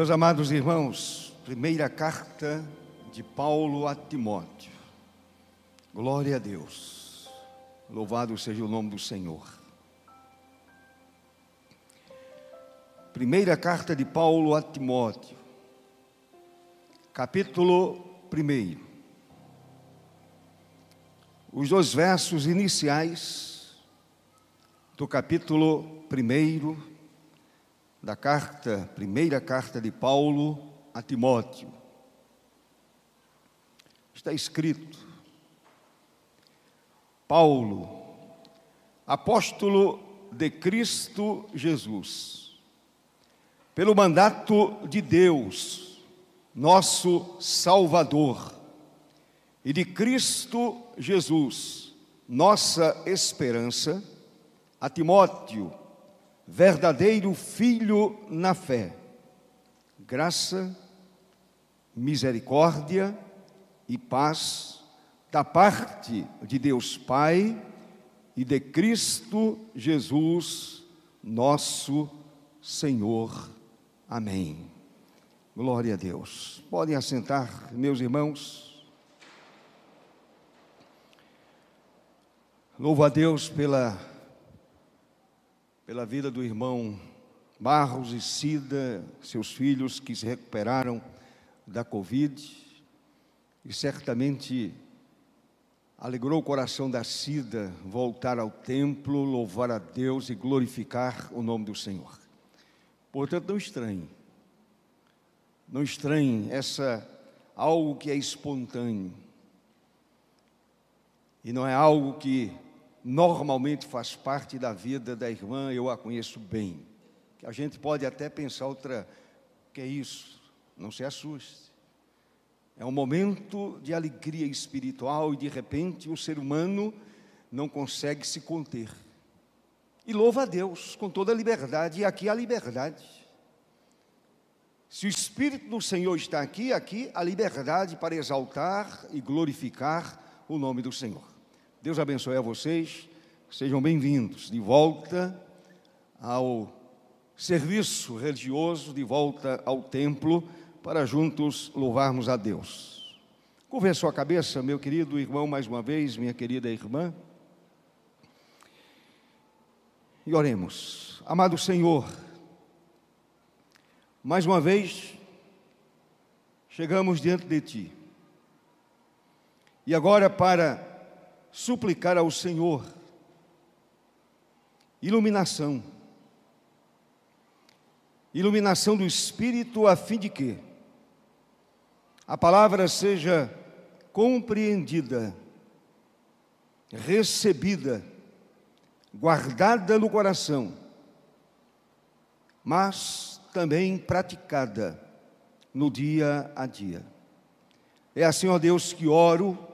Meus amados irmãos, primeira carta de Paulo a Timóteo. Glória a Deus. Louvado seja o nome do Senhor. Primeira carta de Paulo a Timóteo, capítulo 1. Os dois versos iniciais do capítulo 1 da carta, primeira carta de Paulo a Timóteo. Está escrito: Paulo, apóstolo de Cristo Jesus, pelo mandato de Deus, nosso Salvador, e de Cristo Jesus, nossa esperança, a Timóteo, verdadeiro filho na fé. Graça, misericórdia e paz da parte de Deus Pai e de Cristo Jesus, nosso Senhor. Amém. Glória a Deus. Podem assentar, meus irmãos. Louvo a Deus pela pela vida do irmão Barros e Cida, seus filhos que se recuperaram da Covid, e certamente alegrou o coração da Cida voltar ao templo, louvar a Deus e glorificar o nome do Senhor. Portanto, não estranhe, não estranhe essa algo que é espontâneo e não é algo que normalmente faz parte da vida da irmã, eu a conheço bem. A gente pode até pensar outra, que é isso? Não se assuste. É um momento de alegria espiritual e de repente o ser humano não consegue se conter. E louva a Deus com toda a liberdade, e aqui a liberdade. Se o Espírito do Senhor está aqui, aqui a liberdade para exaltar e glorificar o nome do Senhor. Deus abençoe a vocês. Sejam bem-vindos de volta ao serviço religioso, de volta ao templo, para juntos louvarmos a Deus. Curve a sua cabeça, meu querido irmão, mais uma vez, minha querida irmã. E oremos. Amado Senhor, mais uma vez chegamos diante de Ti. E agora, para suplicar ao Senhor iluminação. Iluminação do Espírito, a fim de que a palavra seja compreendida, recebida, guardada no coração, mas também praticada no dia a dia. É assim, ó Deus, que oro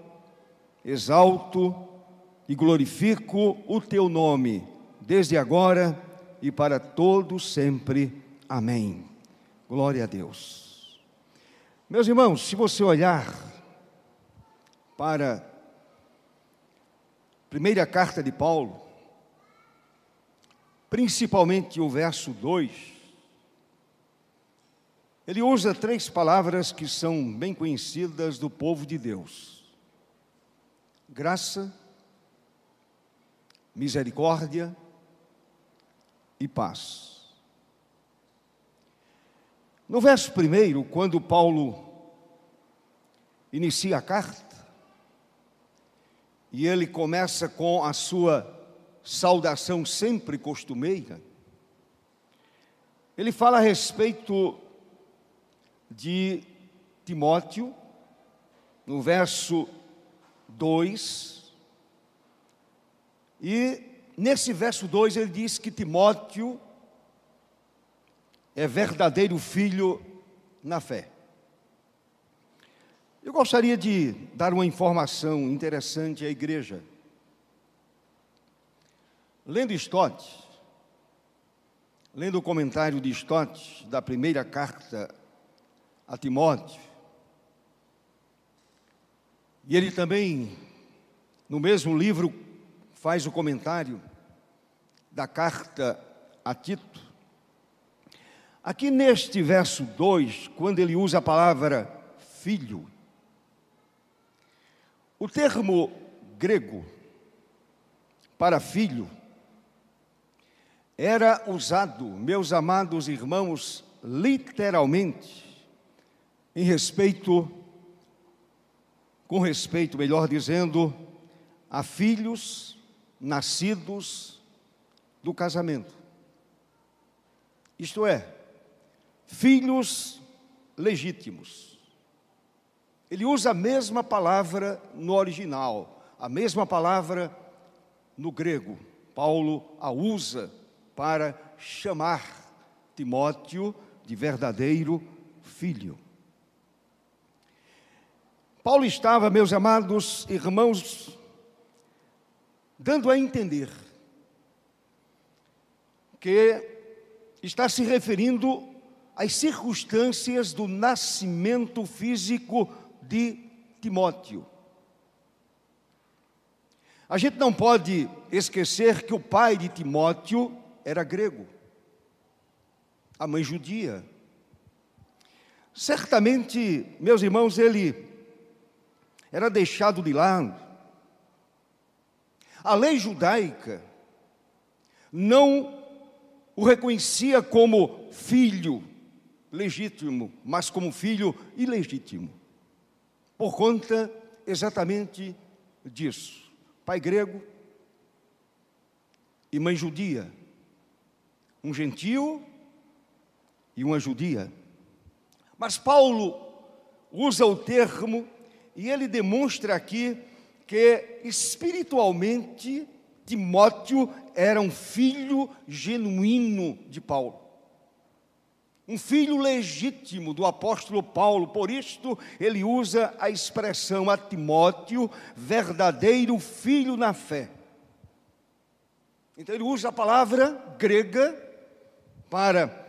exalto e glorifico o teu nome, desde agora e para todo sempre. Amém. Glória a Deus. Meus irmãos, se você olhar para a primeira carta de Paulo, principalmente o verso 2, ele usa três palavras que são bem conhecidas do povo de Deus graça, misericórdia e paz. No verso primeiro, quando Paulo inicia a carta, e ele começa com a sua saudação sempre costumeira, ele fala a respeito de Timóteo, no verso 2. E nesse verso 2 ele diz que Timóteo é verdadeiro filho na fé. Eu gostaria de dar uma informação interessante à igreja. Lendo Stott, lendo o comentário de Stott da primeira carta a Timóteo, e ele também, no mesmo livro, faz o comentário da carta a Tito. Aqui neste verso 2, quando ele usa a palavra filho, o termo grego para filho era usado, meus amados irmãos, literalmente, em respeito, com respeito, melhor dizendo, a filhos nascidos do casamento. Isto é, filhos legítimos. Ele usa a mesma palavra no original, a mesma palavra no grego. Paulo a usa para chamar Timóteo de verdadeiro filho. Paulo estava, meus amados irmãos, dando a entender que está se referindo às circunstâncias do nascimento físico de Timóteo. A gente não pode esquecer que o pai de Timóteo era grego, a mãe judia. Certamente, meus irmãos, ele era deixado de lado. A lei judaica não o reconhecia como filho legítimo, mas como filho ilegítimo, por conta exatamente disso. Pai grego e mãe judia, um gentio e uma judia. Mas Paulo usa o termo e ele demonstra aqui que espiritualmente Timóteo era um filho genuíno de Paulo. Um filho legítimo do apóstolo Paulo, por isto ele usa a expressão a Timóteo, verdadeiro filho na fé. Então ele usa a palavra grega para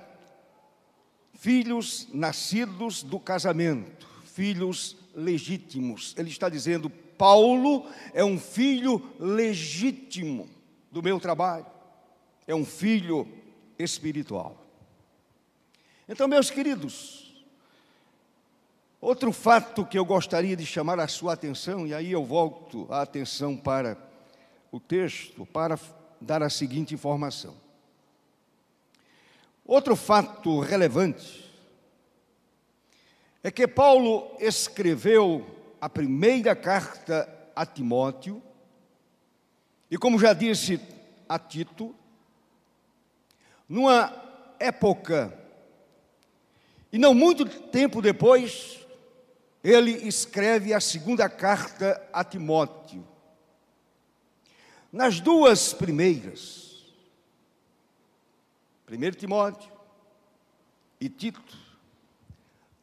filhos nascidos do casamento, filhos legítimos. Ele está dizendo: Paulo é um filho legítimo do meu trabalho, é um filho espiritual. Então, meus queridos, outro fato que eu gostaria de chamar a sua atenção, e aí eu volto a atenção para o texto, para dar a seguinte informação. Outro fato relevante é que Paulo escreveu a primeira carta a Timóteo, e como já disse a Tito, numa época, e não muito tempo depois, ele escreve a segunda carta a Timóteo. Nas duas primeiras, 1 Timóteo e Tito,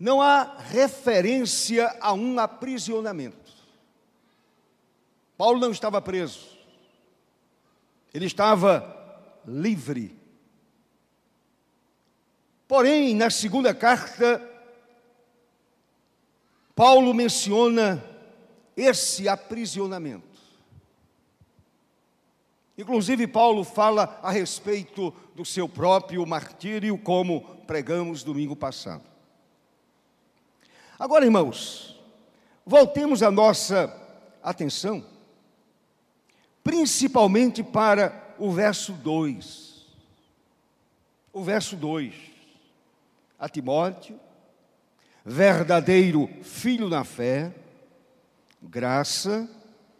não há referência a um aprisionamento. Paulo não estava preso, ele estava livre. Porém, na segunda carta, Paulo menciona esse aprisionamento. Inclusive, Paulo fala a respeito do seu próprio martírio, como pregamos domingo passado. Agora, irmãos, voltemos a nossa atenção, principalmente para o verso 2. O verso 2. A Timóteo, verdadeiro filho na fé, graça,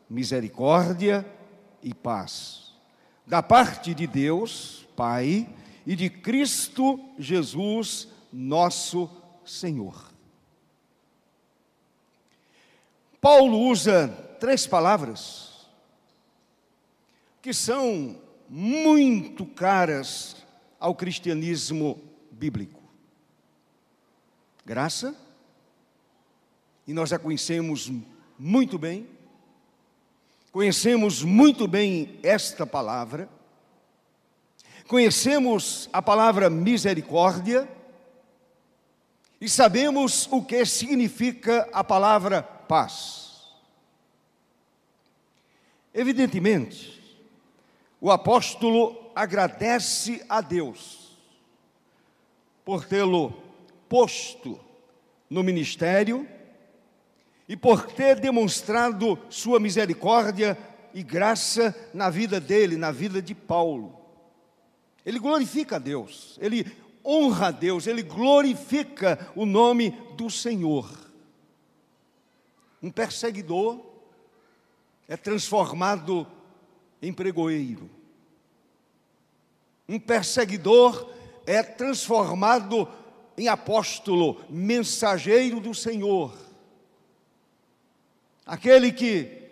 misericórdia e paz, da parte de Deus, Pai, e de Cristo Jesus, nosso Senhor. Paulo usa três palavras que são muito caras ao cristianismo bíblico: graça, e nós a conhecemos muito bem, conhecemos muito bem esta palavra, conhecemos a palavra misericórdia, e sabemos o que significa a palavra paz. Evidentemente, o apóstolo agradece a Deus por tê-lo posto no ministério e por ter demonstrado sua misericórdia e graça na vida dele, na vida de Paulo. Ele glorifica a Deus, ele honra a Deus, ele glorifica o nome do Senhor. Um perseguidor é transformado em pregoeiro. Um perseguidor é transformado em apóstolo, mensageiro do Senhor. Aquele que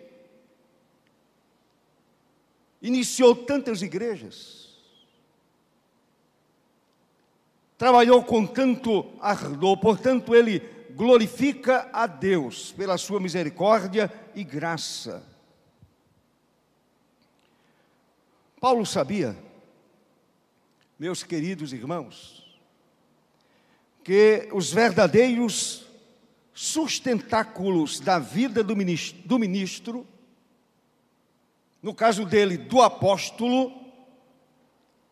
iniciou tantas igrejas, trabalhou com tanto ardor, portanto, ele glorifica a Deus pela sua misericórdia e graça. Paulo sabia, meus queridos irmãos, que os verdadeiros sustentáculos da vida do ministro, do ministro, no caso dele, do apóstolo,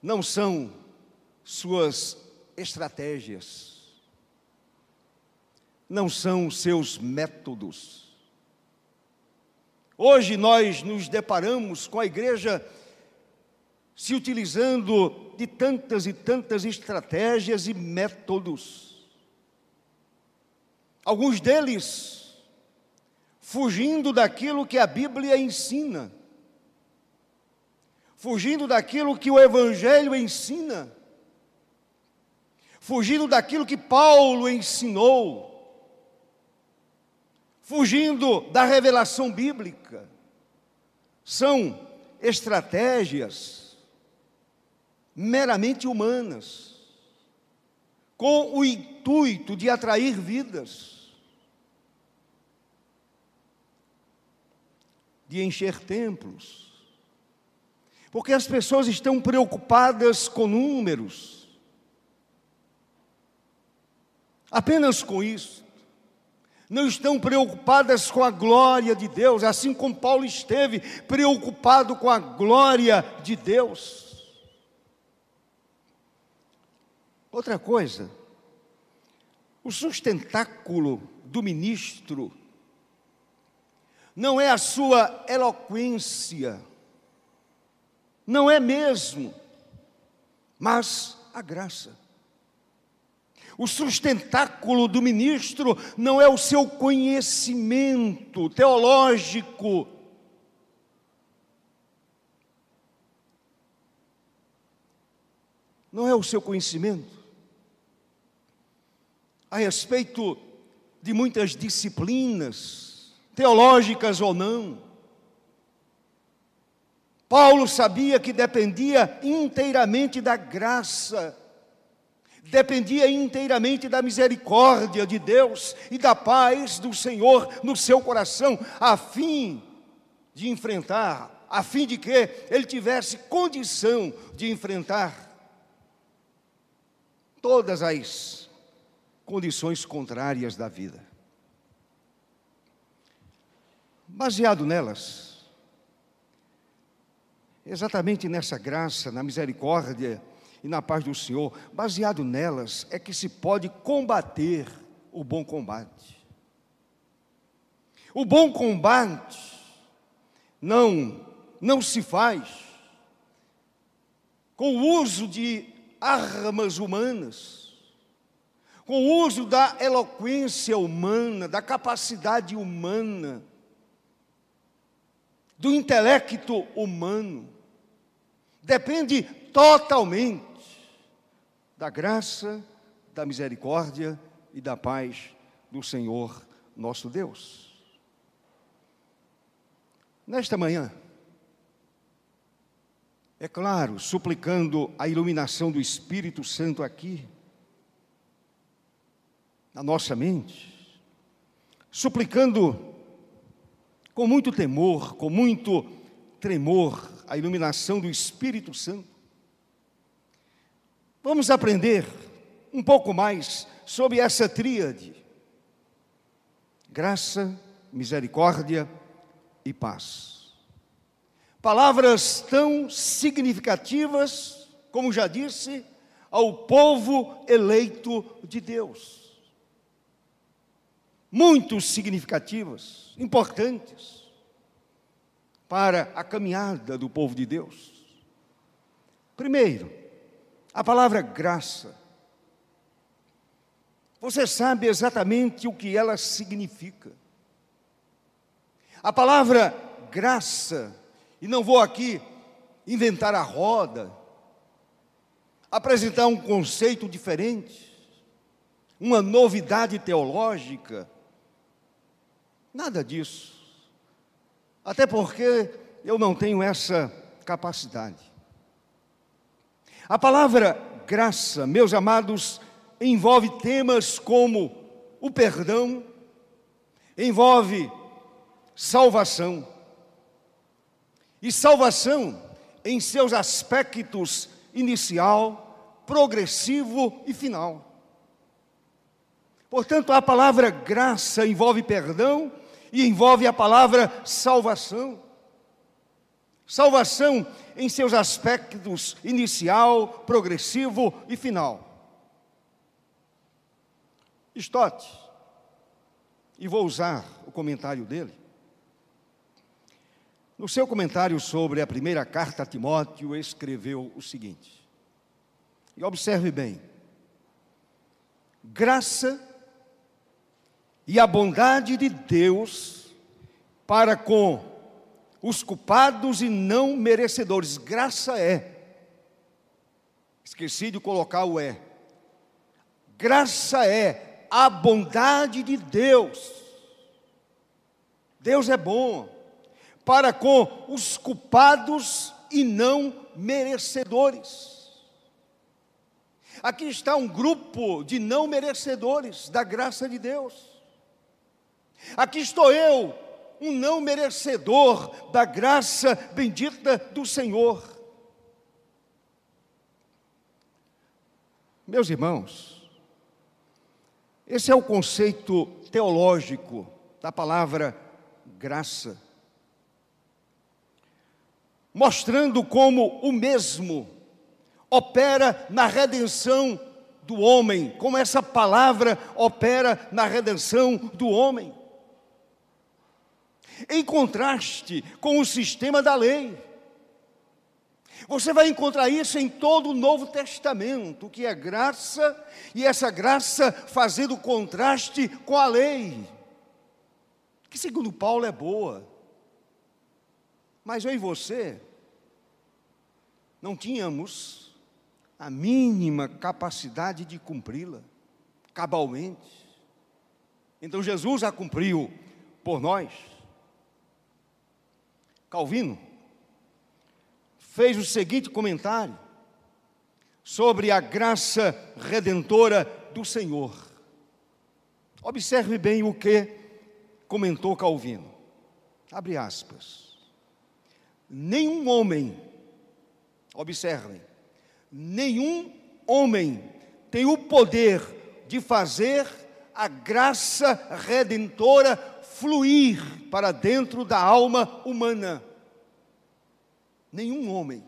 não são suas estratégias, não são seus métodos. Hoje nós nos deparamos com a igreja se utilizando de tantas e tantas estratégias e métodos. Alguns deles fugindo daquilo que a Bíblia ensina, fugindo daquilo que o Evangelho ensina, fugindo daquilo que Paulo ensinou, fugindo da revelação bíblica. São estratégias meramente humanas, com o intuito de atrair vidas, de encher templos, porque as pessoas estão preocupadas com números, apenas com isso, não estão preocupadas com a glória de Deus, assim como Paulo esteve preocupado com a glória de Deus. Outra coisa, o sustentáculo do ministro não é a sua eloquência, não é mesmo, mas a graça. O sustentáculo do ministro não é o seu conhecimento teológico, não é o seu conhecimento, a respeito de muitas disciplinas, teológicas ou não. Paulo sabia que dependia inteiramente da graça, dependia inteiramente da misericórdia de Deus e da paz do Senhor no seu coração, a fim de enfrentar, a fim de que ele tivesse condição de enfrentar todas as condições contrárias da vida. Baseado nelas, exatamente nessa graça, na misericórdia e na paz do Senhor, baseado nelas é que se pode combater o bom combate. O bom combate não não se faz com o uso de armas humanas com o uso da eloquência humana, da capacidade humana, do intelecto humano. Depende totalmente da graça, da misericórdia e da paz do Senhor nosso Deus. Nesta manhã, é claro, suplicando a iluminação do Espírito Santo aqui, na nossa mente, suplicando com muito temor, com muito tremor, a iluminação do Espírito Santo. Vamos aprender um pouco mais sobre essa tríade: graça, misericórdia e paz. Palavras tão significativas, como já disse, ao povo eleito de Deus. Muito significativas, importantes para a caminhada do povo de Deus. Primeiro, a palavra graça. Você sabe exatamente o que ela significa. A palavra graça, e não vou aqui inventar a roda, apresentar um conceito diferente, uma novidade teológica, nada disso. Até porque eu não tenho essa capacidade. A palavra graça, meus amados, envolve temas como o perdão, envolve salvação. E salvação em seus aspectos inicial, progressivo e final. Portanto, a palavra graça envolve perdão e envolve a palavra salvação. Salvação em seus aspectos inicial, progressivo e final. Stott, e vou usar o comentário dele. No seu comentário sobre a primeira carta a Timóteo, escreveu o seguinte: e observe bem, graça e a bondade de Deus para com os culpados e não merecedores. Graça é. Esqueci de colocar o é. Graça é a bondade de Deus. Deus é bom para com os culpados e não merecedores. Aqui está um grupo de não merecedores da graça de Deus. Aqui estou eu, um não merecedor da graça bendita do Senhor. Meus irmãos, esse é o conceito teológico da palavra graça, mostrando como o mesmo opera na redenção do homem, como essa palavra opera na redenção do homem em contraste com o sistema da lei. Você vai encontrar isso em todo o Novo Testamento, que é graça, e essa graça fazendo contraste com a lei, que segundo Paulo é boa. Mas eu e você não tínhamos a mínima capacidade de cumpri-la, cabalmente. Então Jesus a cumpriu por nós. Calvino, fez o seguinte comentário sobre a graça redentora do Senhor. Observe bem o que comentou Calvino. Abre aspas. Nenhum homem, observem, nenhum homem tem o poder de fazer a graça redentora fluir para dentro da alma humana. Nenhum homem.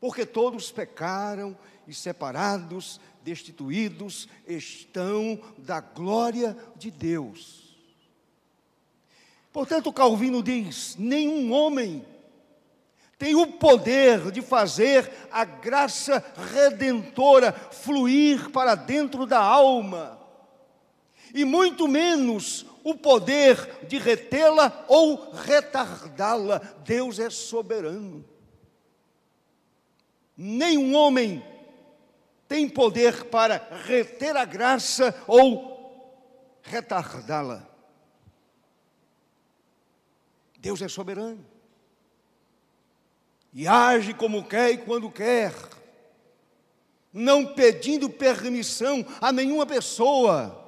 Porque todos pecaram e separados, destituídos estão da glória de Deus. Portanto, Calvino diz: nenhum homem tem o poder de fazer a graça redentora fluir para dentro da alma, e muito menos o poder de retê-la ou retardá-la. Deus é soberano. Nenhum homem tem poder para reter a graça ou retardá-la. Deus é soberano. E age como quer e quando quer, não pedindo permissão a nenhuma pessoa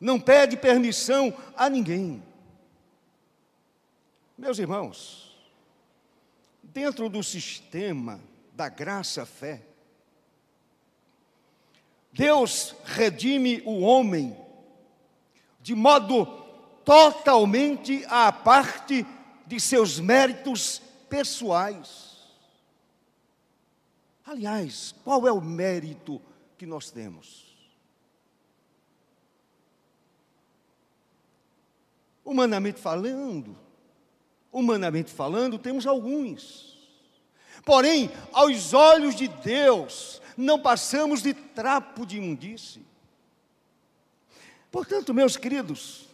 não pede permissão a ninguém. Meus irmãos, dentro do sistema da graça-fé, Deus redime o homem de modo totalmente à parte de seus méritos pessoais. Aliás, qual é o mérito que nós temos? Humanamente falando, humanamente falando, temos alguns. Porém, aos olhos de Deus, não passamos de trapo de imundície. Portanto, meus queridos,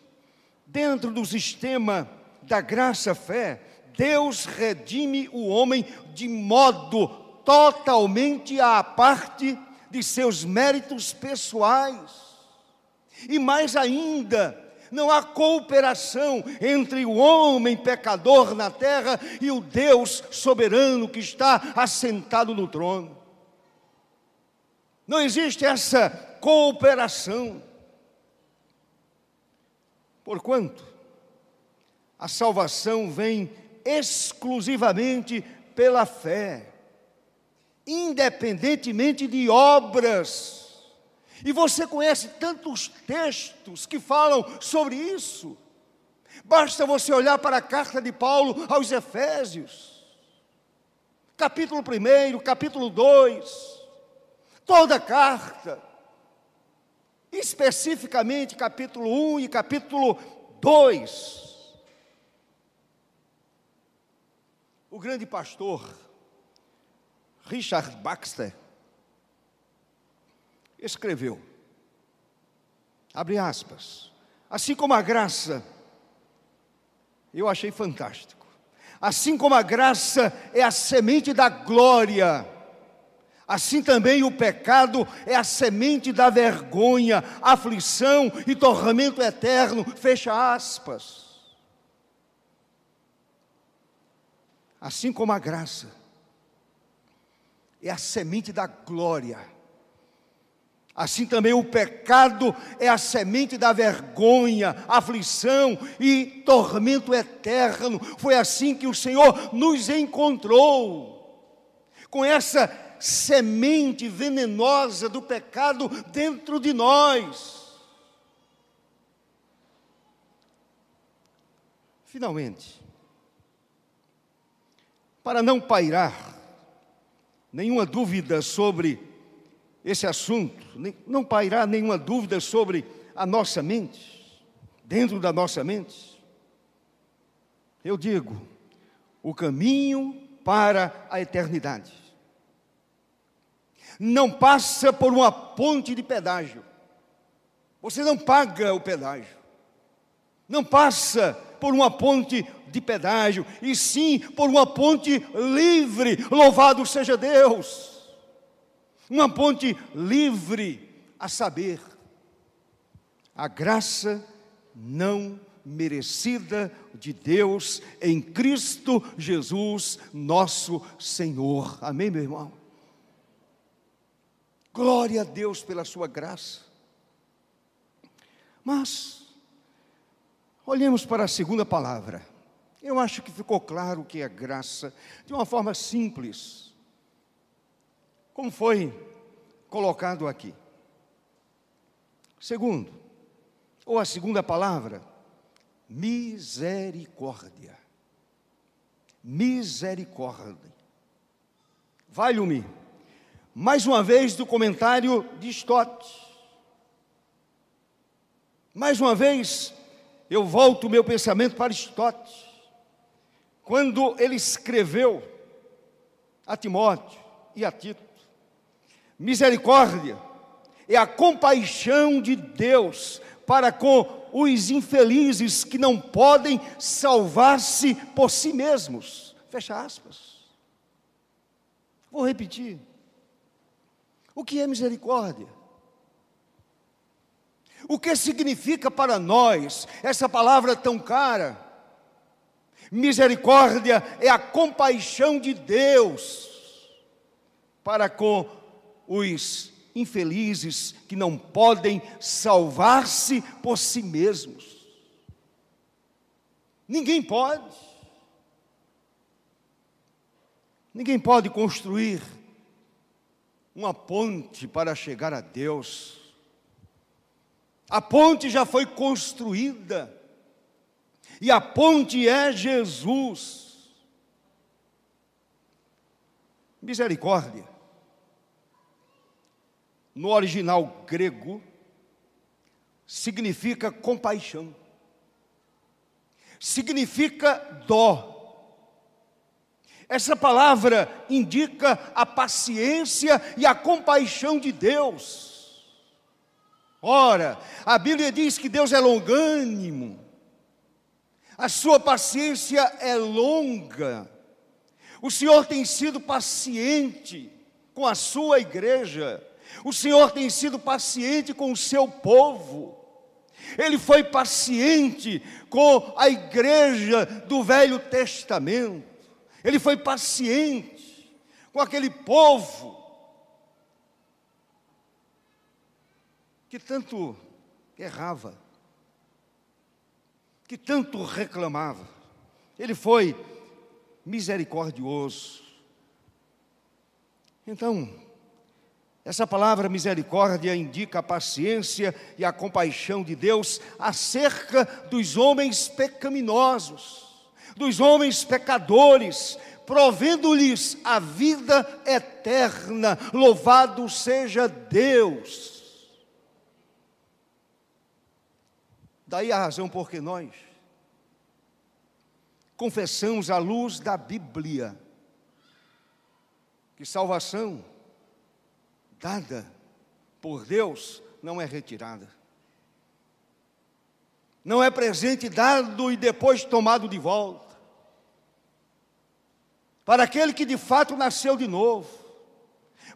dentro do sistema da graça-fé, Deus redime o homem de modo totalmente à parte de seus méritos pessoais. E mais ainda, não há cooperação entre o homem pecador na terra e o Deus soberano que está assentado no trono. Não existe essa cooperação. Porquanto a salvação vem exclusivamente pela fé, independentemente de obras e você conhece tantos textos que falam sobre isso. Basta você olhar para a carta de Paulo aos Efésios, capítulo 1, capítulo 2, toda a carta, especificamente capítulo 1 e capítulo 2. O grande pastor Richard Baxter, escreveu. Abre aspas. Assim como a graça, eu achei fantástico. Assim como a graça é a semente da glória, assim também o pecado é a semente da vergonha, aflição e tormento eterno. Fecha aspas. Assim como a graça é a semente da glória, Assim também o pecado é a semente da vergonha, aflição e tormento eterno. Foi assim que o Senhor nos encontrou, com essa semente venenosa do pecado dentro de nós. Finalmente, para não pairar nenhuma dúvida sobre esse assunto, não pairar nenhuma dúvida sobre a nossa mente, dentro da nossa mente. Eu digo, o caminho para a eternidade não passa por uma ponte de pedágio. Você não paga o pedágio. Não passa por uma ponte de pedágio, e sim por uma ponte livre. Louvado seja Deus! Uma ponte livre, a saber, a graça não merecida de Deus em Cristo Jesus, nosso Senhor. Amém, meu irmão? Glória a Deus pela sua graça. Mas, olhemos para a segunda palavra. Eu acho que ficou claro que é graça, de uma forma simples como foi colocado aqui. Segundo, ou a segunda palavra, misericórdia. Misericórdia. Valho-me. Mais uma vez do comentário de Stott. Mais uma vez, eu volto o meu pensamento para Stott. Quando ele escreveu a Timóteo e a Tito, Misericórdia é a compaixão de Deus para com os infelizes que não podem salvar-se por si mesmos. Fecha aspas. Vou repetir. O que é misericórdia? O que significa para nós essa palavra tão cara? Misericórdia é a compaixão de Deus para com os infelizes que não podem salvar-se por si mesmos. Ninguém pode. Ninguém pode construir uma ponte para chegar a Deus. A ponte já foi construída. E a ponte é Jesus. Misericórdia no original grego, significa compaixão, significa dó. Essa palavra indica a paciência e a compaixão de Deus. Ora, a Bíblia diz que Deus é longânimo, a sua paciência é longa. O Senhor tem sido paciente com a sua igreja. O Senhor tem sido paciente com o seu povo. Ele foi paciente com a igreja do Velho Testamento. Ele foi paciente com aquele povo que tanto errava, que tanto reclamava. Ele foi misericordioso. Então, essa palavra misericórdia indica a paciência e a compaixão de Deus acerca dos homens pecaminosos, dos homens pecadores, provendo-lhes a vida eterna. Louvado seja Deus. Daí a razão por que nós confessamos à luz da Bíblia que salvação dada por Deus não é retirada. Não é presente dado e depois tomado de volta. Para aquele que de fato nasceu de novo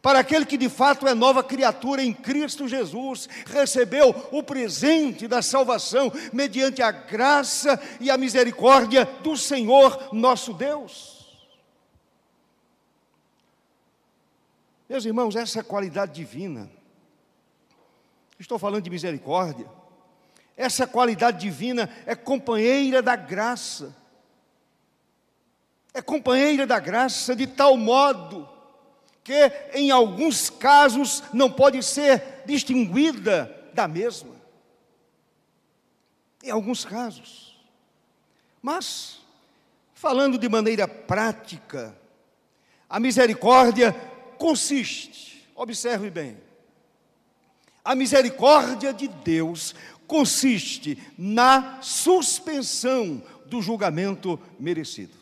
para aquele que de fato é nova criatura em Cristo Jesus, recebeu o presente da salvação mediante a graça e a misericórdia do Senhor nosso Deus. Meus irmãos, essa qualidade divina, estou falando de misericórdia, essa qualidade divina é companheira da graça, é companheira da graça de tal modo que em alguns casos não pode ser distinguida da mesma. Em alguns casos. Mas, falando de maneira prática, a misericórdia consiste, observe bem, a misericórdia de Deus consiste na suspensão do julgamento merecido.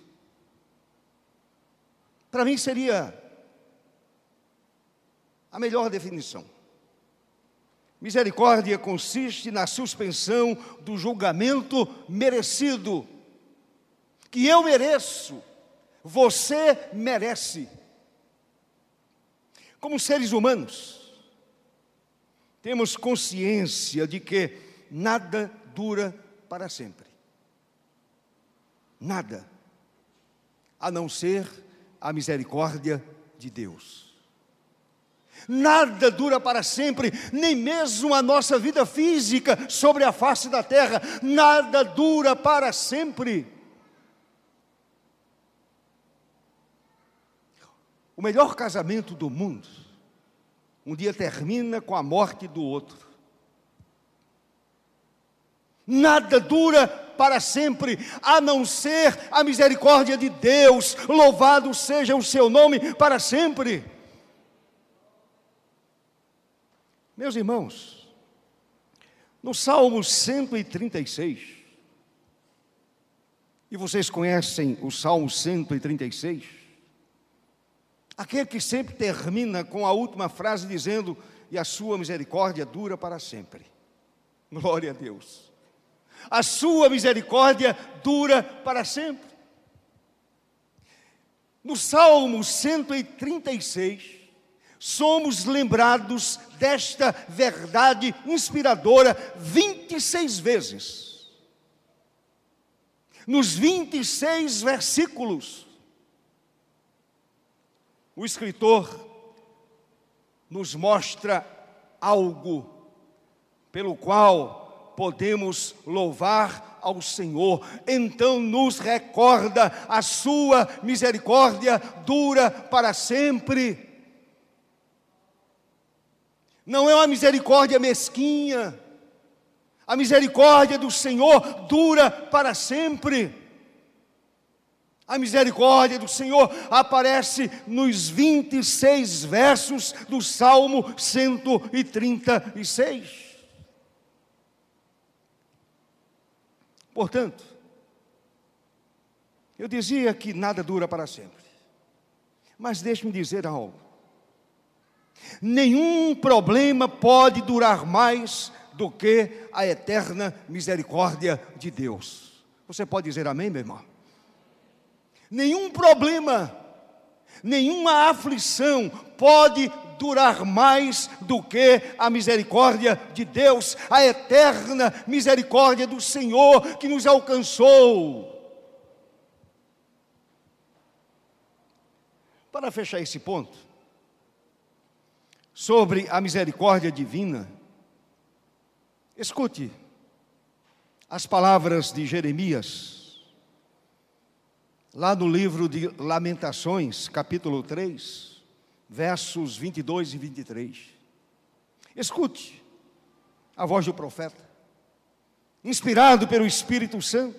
Para mim seria a melhor definição. Misericórdia consiste na suspensão do julgamento merecido, que eu mereço, você merece. Como seres humanos, temos consciência de que nada dura para sempre. Nada, a não ser a misericórdia de Deus. Nada dura para sempre, nem mesmo a nossa vida física sobre a face da terra, nada dura para sempre. O melhor casamento do mundo, um dia termina com a morte do outro. Nada dura para sempre, a não ser a misericórdia de Deus, louvado seja o seu nome para sempre. Meus irmãos, no Salmo 136, e vocês conhecem o Salmo 136, aquele que sempre termina com a última frase dizendo: E a sua misericórdia dura para sempre. Glória a Deus. A sua misericórdia dura para sempre. No Salmo 136, somos lembrados desta verdade inspiradora 26 vezes. Nos 26 versículos, o escritor nos mostra algo pelo qual podemos louvar ao Senhor. Então nos recorda a sua misericórdia dura para sempre não é uma misericórdia mesquinha. A misericórdia do Senhor dura para sempre. A misericórdia do Senhor aparece nos 26 versos do Salmo 136. Portanto, eu dizia que nada dura para sempre. Mas deixe-me dizer algo. Nenhum problema pode durar mais do que a eterna misericórdia de Deus. Você pode dizer amém, meu irmão? Nenhum problema, nenhuma aflição pode durar mais do que a misericórdia de Deus, a eterna misericórdia do Senhor que nos alcançou. Para fechar esse ponto, sobre a misericórdia divina, escute as palavras de Jeremias, lá no livro de Lamentações, capítulo 3 versos 22 e 23. Escute a voz do profeta, inspirado pelo Espírito Santo.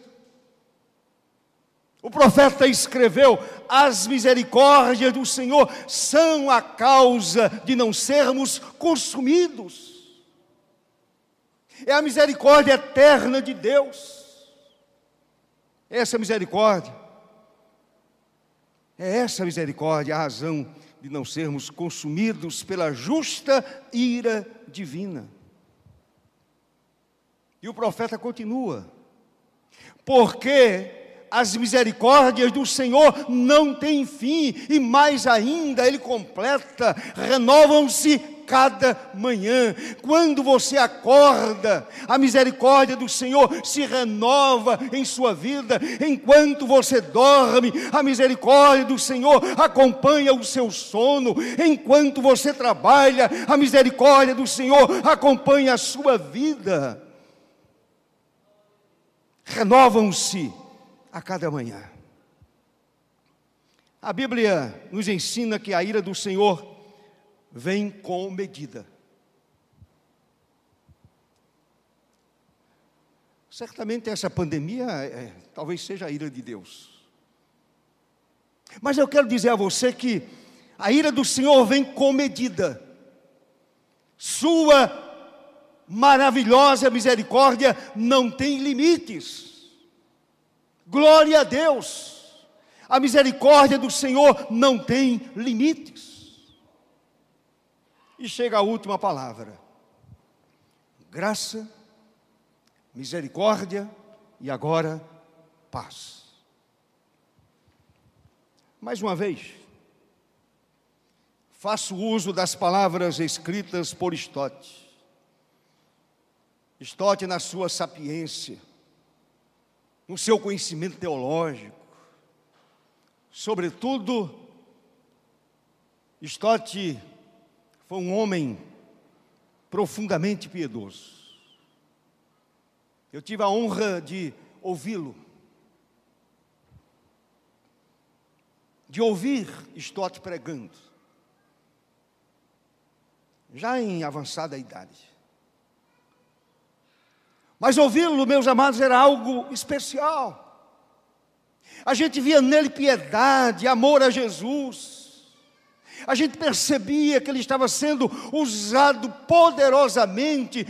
O profeta escreveu: As misericórdias do Senhor são a causa de não sermos consumidos. É a misericórdia eterna de Deus. Essa misericórdia, é essa misericórdia a razão de não sermos consumidos pela justa ira divina. E o profeta continua: porque as misericórdias do Senhor não têm fim, e mais ainda, ele completa: renovam-se cada manhã. Quando você acorda, a misericórdia do Senhor se renova em sua vida. Enquanto você dorme, a misericórdia do Senhor acompanha o seu sono. Enquanto você trabalha, a misericórdia do Senhor acompanha a sua vida. Renovam-se a cada manhã. A Bíblia nos ensina que a ira do Senhor vem com medida. Certamente essa pandemia é, talvez seja a ira de Deus. Mas eu quero dizer a você que a ira do Senhor vem com medida. Sua maravilhosa misericórdia não tem limites. Glória a Deus. A misericórdia do Senhor não tem limites. E chega a última palavra: graça, misericórdia e agora paz. Mais uma vez, faço uso das palavras escritas por Stott. Stott, na sua sapiência, no seu conhecimento teológico, sobretudo, Stott foi um homem profundamente piedoso. Eu tive a honra de ouvi-lo, de ouvir Stott pregando, já em avançada idade. Mas ouvi-lo, meus amados, era algo especial. A gente via nele piedade, amor a Jesus a gente percebia que ele estava sendo usado poderosamente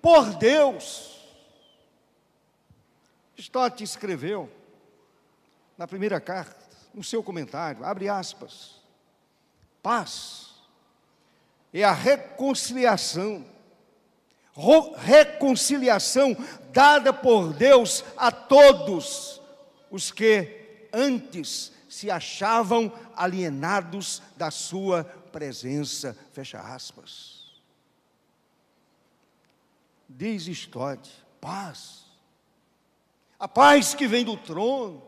por Deus. Stott escreveu na primeira carta, no seu comentário, abre aspas, paz é a reconciliação, reconciliação dada por Deus a todos os que antes se achavam alienados da sua presença. Fecha aspas. Diz Stott, paz. A paz que vem do trono,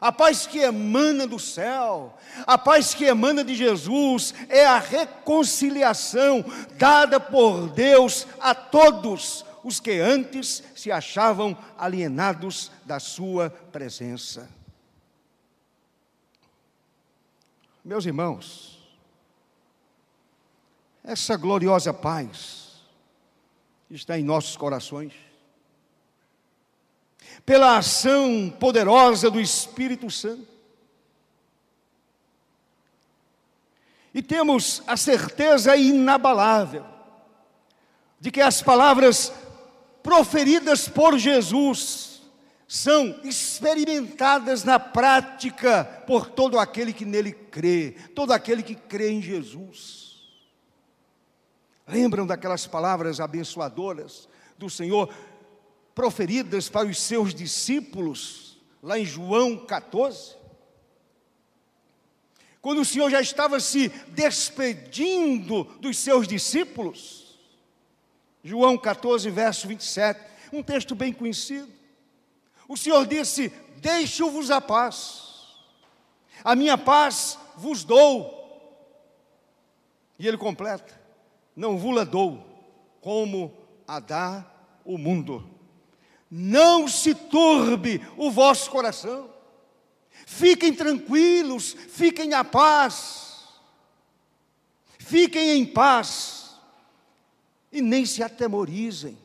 a paz que emana do céu, a paz que emana de Jesus, é a reconciliação dada por Deus a todos os que antes se achavam alienados da sua presença. Meus irmãos, essa gloriosa paz está em nossos corações. Pela ação poderosa do Espírito Santo. E temos a certeza inabalável de que as palavras proferidas por Jesus são experimentadas na prática por todo aquele que nele crê, todo aquele que crê em Jesus. Lembram daquelas palavras abençoadoras do Senhor proferidas para os seus discípulos, lá em João 14? Quando o Senhor já estava se despedindo dos seus discípulos, João 14, verso 27, um texto bem conhecido. O Senhor disse: Deixo-vos a paz, a minha paz vos dou. E ele completa: Não vos dou, como a dá o mundo. Não se turbe o vosso coração, fiquem tranquilos, fiquem a paz, fiquem em paz e nem se atemorizem.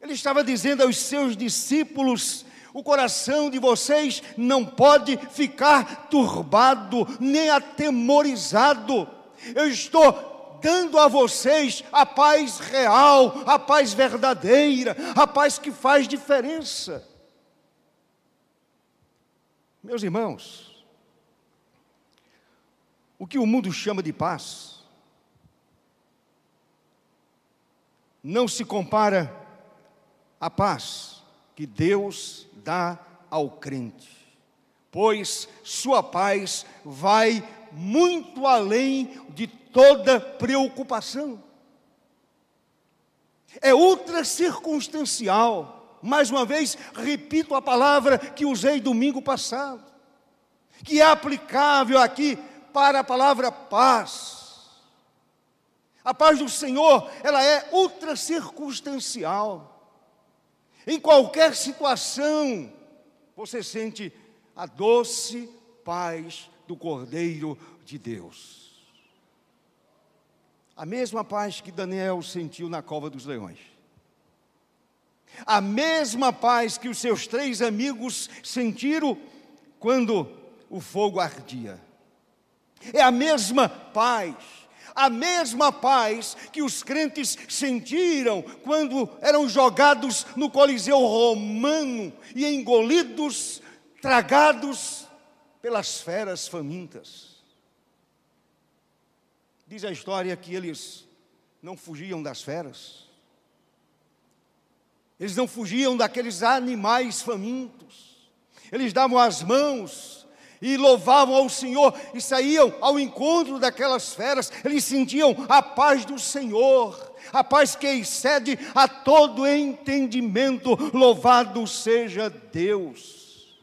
Ele estava dizendo aos seus discípulos: o coração de vocês não pode ficar turbado, nem atemorizado. Eu estou dando a vocês a paz real, a paz verdadeira, a paz que faz diferença. Meus irmãos, o que o mundo chama de paz não se compara a paz que Deus dá ao crente, pois sua paz vai muito além de toda preocupação. É ultra circunstancial. Mais uma vez, repito a palavra que usei domingo passado, que é aplicável aqui para a palavra paz. A paz do Senhor, ela é ultra circunstancial. Em qualquer situação, você sente a doce paz do Cordeiro de Deus. A mesma paz que Daniel sentiu na cova dos leões. A mesma paz que os seus três amigos sentiram quando o fogo ardia. É a mesma paz a mesma paz que os crentes sentiram quando eram jogados no Coliseu Romano e engolidos, tragados pelas feras famintas. Diz a história que eles não fugiam das feras, eles não fugiam daqueles animais famintos, eles davam as mãos e louvavam ao Senhor e saíam ao encontro daquelas feras, eles sentiam a paz do Senhor, a paz que excede a todo entendimento. Louvado seja Deus.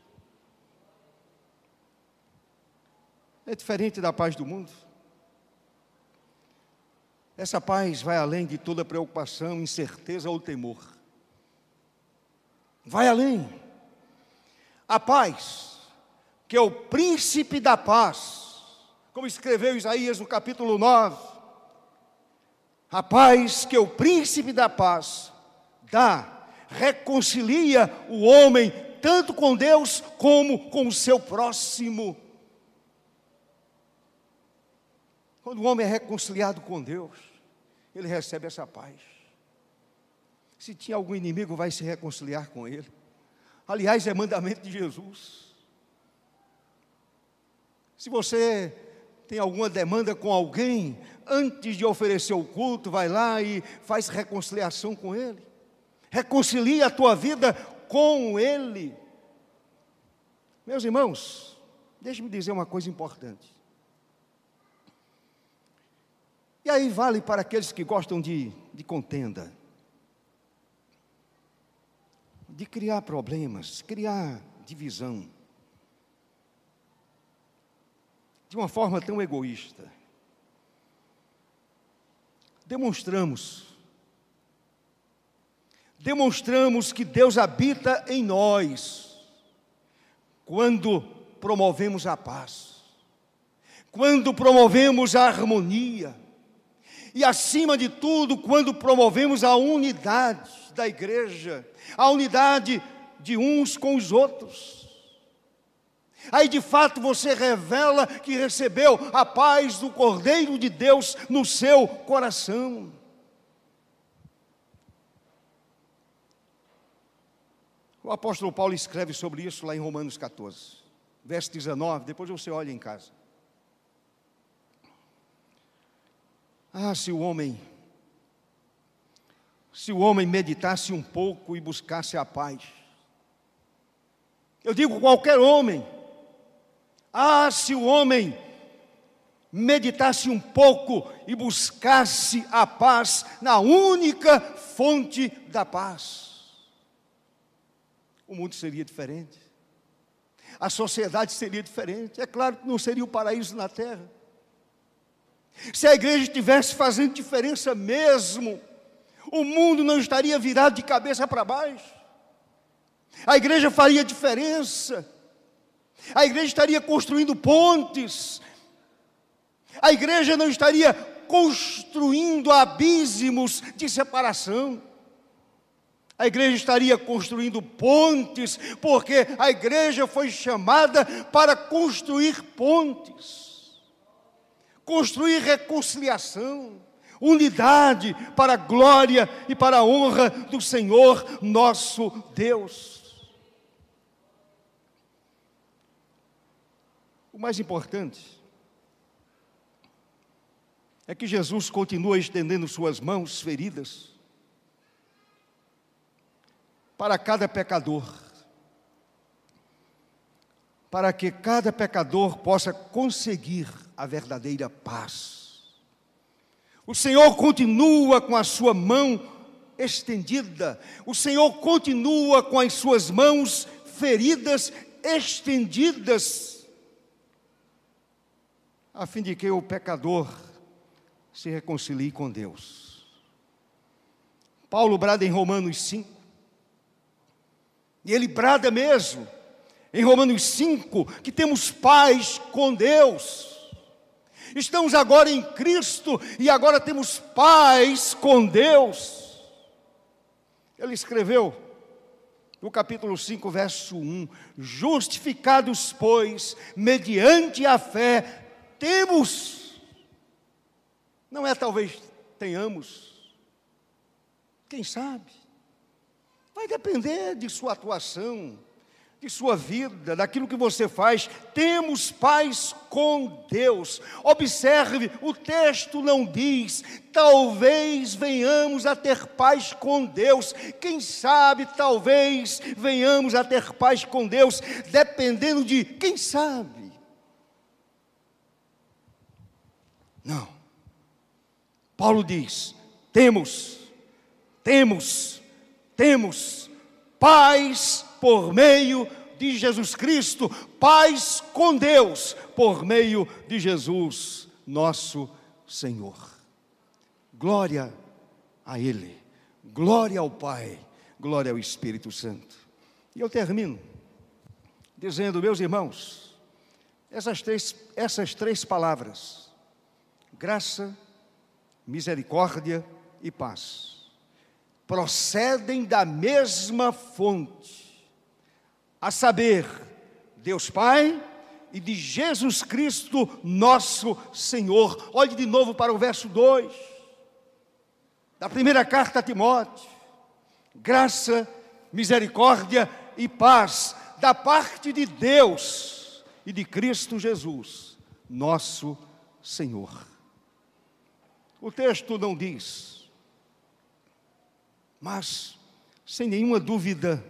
É diferente da paz do mundo. Essa paz vai além de toda preocupação, incerteza ou temor. Vai além. A paz que é o príncipe da paz, como escreveu Isaías no capítulo 9. A paz que é o príncipe da paz dá, reconcilia o homem tanto com Deus como com o seu próximo. Quando o homem é reconciliado com Deus, ele recebe essa paz. Se tinha algum inimigo, vai se reconciliar com ele. Aliás, é mandamento de Jesus. Se você tem alguma demanda com alguém, antes de oferecer o culto, vai lá e faz reconciliação com ele. Reconcilia a tua vida com ele. Meus irmãos, deixe-me dizer uma coisa importante. E aí vale para aqueles que gostam de, de contenda, de criar problemas, criar divisão. De uma forma tão egoísta. Demonstramos, demonstramos que Deus habita em nós, quando promovemos a paz, quando promovemos a harmonia, e acima de tudo, quando promovemos a unidade da igreja, a unidade de uns com os outros. Aí de fato você revela que recebeu a paz do Cordeiro de Deus no seu coração. O apóstolo Paulo escreve sobre isso lá em Romanos 14, verso 19, depois você olha em casa. Ah, se o homem se o homem meditasse um pouco e buscasse a paz. Eu digo qualquer homem. Ah, se o homem meditasse um pouco e buscasse a paz na única fonte da paz. O mundo seria diferente. A sociedade seria diferente. É claro que não seria o paraíso na terra. Se a igreja estivesse fazendo diferença mesmo, o mundo não estaria virado de cabeça para baixo. A igreja faria diferença. A igreja estaria construindo pontes. A igreja não estaria construindo abismos de separação. A igreja estaria construindo pontes, porque a igreja foi chamada para construir pontes, construir reconciliação unidade para a glória e para a honra do Senhor nosso Deus. O mais importante é que Jesus continua estendendo suas mãos feridas para cada pecador, para que cada pecador possa conseguir a verdadeira paz. O Senhor continua com a sua mão estendida, o Senhor continua com as suas mãos feridas estendidas, a fim de que o pecador se reconcilie com Deus. Paulo brada em Romanos 5, e ele brada mesmo, em Romanos 5, que temos paz com Deus. Estamos agora em Cristo e agora temos paz com Deus. Ele escreveu no capítulo 5, verso 1: Justificados, pois, mediante a fé, temos, não é talvez tenhamos, quem sabe, vai depender de sua atuação, de sua vida, daquilo que você faz, temos paz com Deus. Observe, o texto não diz, talvez venhamos a ter paz com Deus. Quem sabe, talvez venhamos a ter paz com Deus, dependendo de quem sabe. Não. Paulo diz: temos, temos, temos paz por meio de Jesus Cristo, paz com Deus por meio de Jesus, nosso Senhor. Glória a Ele, glória ao Pai, glória ao Espírito Santo. E eu termino dizendo, meus irmãos, essas três, essas três palavras, graça, misericórdia e paz, procedem da mesma fonte a saber, Deus Pai e de Jesus Cristo, nosso Senhor. Olhe de novo para o verso 2 da primeira carta a Timóteo. Graça, misericórdia e paz da parte de Deus e de Cristo Jesus, nosso Senhor. O texto não diz, mas, sem nenhuma dúvida,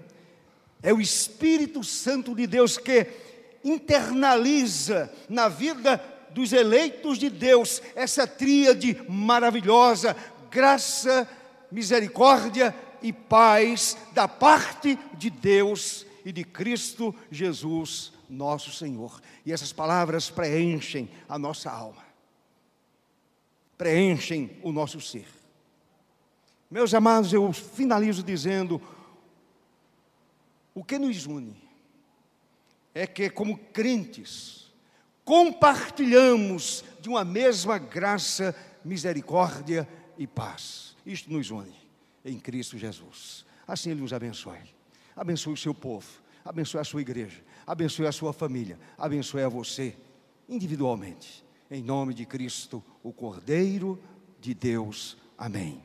é o Espírito Santo de Deus que internaliza na vida dos eleitos de Deus essa tríade maravilhosa: graça, misericórdia e paz da parte de Deus e de Cristo Jesus, nosso Senhor. E essas palavras preenchem a nossa alma, preenchem o nosso ser. Meus amados, eu finalizo dizendo: o que nos une é que, como crentes, compartilhamos de uma mesma graça, misericórdia e paz. Isto nos une em Cristo Jesus. Assim Ele nos abençoe. Abençoe o seu povo. abençoe a sua igreja, abençoe a sua família, abençoe a você individualmente. Em nome de Cristo, o Cordeiro de Deus. Amém.